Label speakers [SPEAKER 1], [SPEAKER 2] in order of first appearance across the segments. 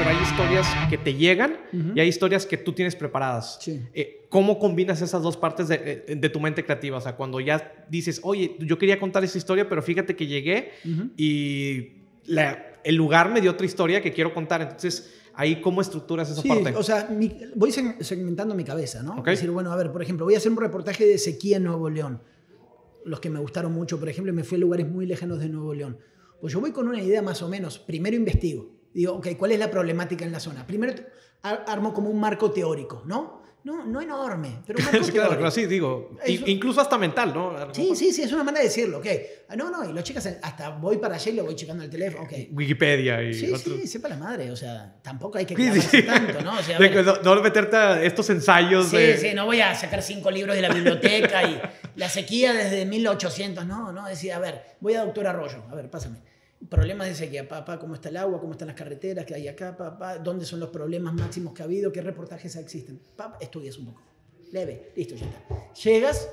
[SPEAKER 1] pero hay historias que te llegan y hay historias que tú tienes preparadas. Eh, ¿Cómo combinas esas dos partes de, eh, de, tu mente creativa? O sea, cuando ya dices, oye, yo quería contar esa historia, pero fíjate que llegué y el lugar me dio otra historia que quiero contar. Entonces, ahí, ¿cómo estructuras esa
[SPEAKER 2] sí,
[SPEAKER 1] parte?
[SPEAKER 2] O sea, voy segmentando mi cabeza, ¿no? Okay. decir, bueno, a ver, por ejemplo, voy a hacer un reportaje de sequía en Nuevo León. Los que me gustaron mucho, por ejemplo, me fui a lugares muy lejanos de Nuevo León. Pues yo voy con una idea más o menos. Primero investigo Digo, ok, ¿cuál es la problemática en la zona? Primero armo como un marco teórico, ¿no? No, no enorme, pero un marco
[SPEAKER 1] sí, claro, pero sí, digo, incluso hasta mental, ¿no?
[SPEAKER 2] Sí, sí, sí, es una manera de decirlo, ok. Ah, no, no, y lo chicas, hasta voy para allá y lo voy checando el teléfono, ok.
[SPEAKER 1] Wikipedia y
[SPEAKER 2] Sí, sí, sepa la madre, o sea, tampoco hay que clavarse tanto, ¿no? O sea,
[SPEAKER 1] no, no, meterte a estos ensayos
[SPEAKER 2] sí,
[SPEAKER 1] de...
[SPEAKER 2] Sí, no voy a sacar cinco libros de la biblioteca y la sequía desde 1800, no, no, decía, a ver, voy a Doctor Arroyo, a ver, pásame problemas de sequía, papá, cómo está el agua, cómo están las carreteras que hay acá, papá, dónde son los problemas máximos que ha habido, qué reportajes existen. Papá, estudias un poco. Leve, listo, ya está. Llegas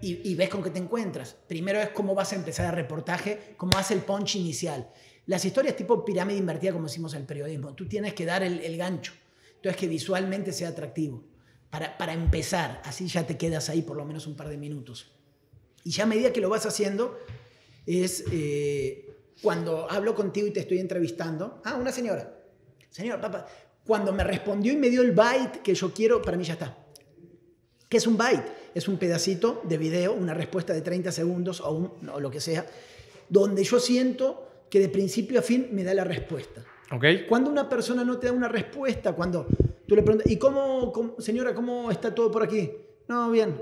[SPEAKER 2] y, ves con qué te encuentras. Primero es cómo vas a empezar el reportaje, cómo hace el punch inicial. Las historias tipo pirámide invertida, como decimos en el periodismo, tú tienes que dar el, gancho. Entonces, que visualmente sea atractivo. Para, para empezar, así ya te quedas ahí por lo menos un par de minutos. Y ya a medida que lo vas haciendo, es eh, cuando hablo contigo y te estoy entrevistando, ah, una señora, señora, papá, cuando me respondió y me dio el byte que yo quiero, para mí ya está. ¿Qué es un byte? Es un pedacito de video, una respuesta de 30 segundos o, un, o lo que sea, donde yo siento que de principio a fin me da la respuesta.
[SPEAKER 1] Okay.
[SPEAKER 2] Cuando una persona no te da una respuesta, cuando tú le preguntas, ¿y cómo, cómo señora, cómo está todo por aquí? No, bien.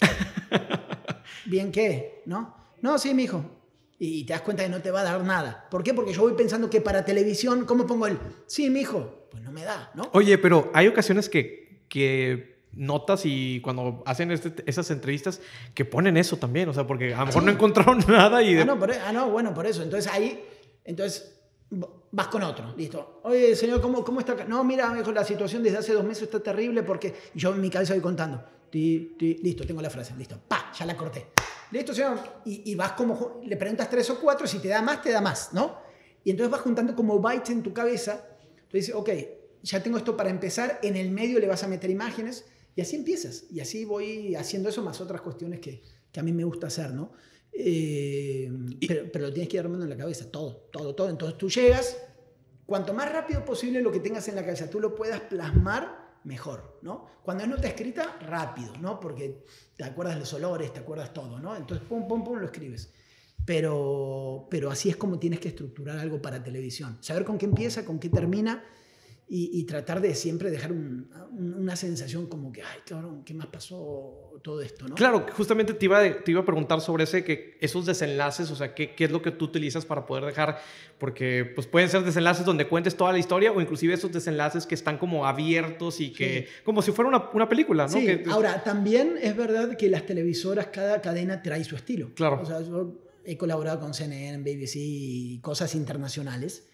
[SPEAKER 2] ¿Bien qué? ¿No? No, sí, mi hijo y te das cuenta que no te va a dar nada. ¿Por qué? Porque yo voy pensando que para televisión, ¿cómo pongo el sí, mi hijo? Pues no me da, ¿no?
[SPEAKER 1] Oye, pero hay ocasiones que, que notas y cuando hacen este, esas entrevistas que ponen eso también, o sea, porque a lo mejor no encontraron nada y...
[SPEAKER 2] Ah, no, e, ah, no, bueno, por eso. Entonces ahí, entonces vas con otro, listo. Oye, señor, ¿cómo, cómo está? No, mira, mejor la situación desde hace dos meses está terrible porque yo en mi cabeza voy contando. listo, tengo la frase, listo. Pa, ya la corté. Listo, señor. Y, vas como, le preguntas tres o cuatro, si te da más, te da más, ¿no? Y entonces vas juntando como bytes en tu cabeza. Entonces dices, ok, ya tengo esto para empezar, en el medio le vas a meter imágenes y así empiezas. Y así voy haciendo eso más otras cuestiones que, que a mí me gusta hacer, ¿no? Eh, pero, pero, lo tienes que ir armando en la cabeza, todo, todo, todo. Entonces tú llegas, cuanto más rápido posible lo que tengas en la cabeza, tú lo puedas plasmar mejor, ¿no? Cuando es nota escrita, rápido, ¿no? Porque te acuerdas los olores, te acuerdas todo, ¿no? Entonces, pum, pum, pum, lo escribes. Pero, pero así es como tienes que estructurar algo para televisión. Saber con qué empieza, con qué termina y, tratar de siempre dejar una sensación como que, ay, cabrón, ¿qué más pasó todo esto? ¿no?
[SPEAKER 1] Claro, justamente te iba, te iba a preguntar sobre ese, que esos desenlaces, o sea, ¿qué, ¿qué, es lo que tú utilizas para poder dejar? Porque pues pueden ser desenlaces donde cuentes toda la historia o inclusive esos desenlaces que están como abiertos y que, como si fuera una, una película, ¿no?
[SPEAKER 2] Sí, ahora, también es verdad que las televisoras, cada cadena trae su estilo.
[SPEAKER 1] Claro.
[SPEAKER 2] O sea, yo he colaborado con CNN, BBC y cosas internacionales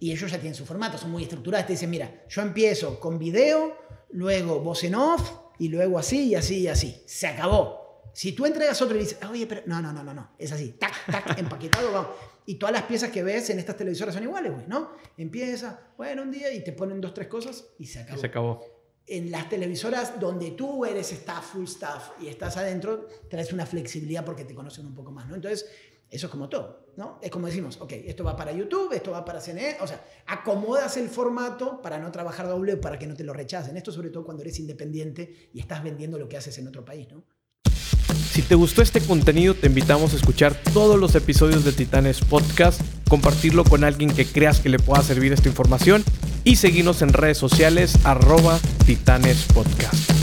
[SPEAKER 2] y ellos ya tienen su formato, son muy estructurados. Te dicen, mira, yo empiezo con video, luego voz en off, y luego así, y así, y así. Se acabó. Si tú entregas otro y dices, oye, pero no, no, no, no, no, es así, tac, tac, empaquetado, vamos. Y todas las piezas que ves en estas televisoras son iguales, güey, ¿no? Empieza, bueno, un día y te ponen dos, tres cosas y se acabó.
[SPEAKER 1] se acabó.
[SPEAKER 2] En las televisoras donde tú eres staff, full staff, y estás adentro, traes una flexibilidad porque te conocen un poco más, ¿no? Entonces, eso es como todo, ¿no? Es como decimos, ok, esto va para YouTube, esto va para CNN, o sea, acomodas el formato para no trabajar doble, para que no te lo rechacen. Esto sobre todo cuando eres independiente y estás vendiendo lo que haces en otro país, ¿no?
[SPEAKER 1] Si te gustó este contenido, te invitamos a escuchar todos los episodios de Titanes Podcast, compartirlo con alguien que creas que le pueda servir esta información y seguirnos en redes sociales arroba Titanes Podcast.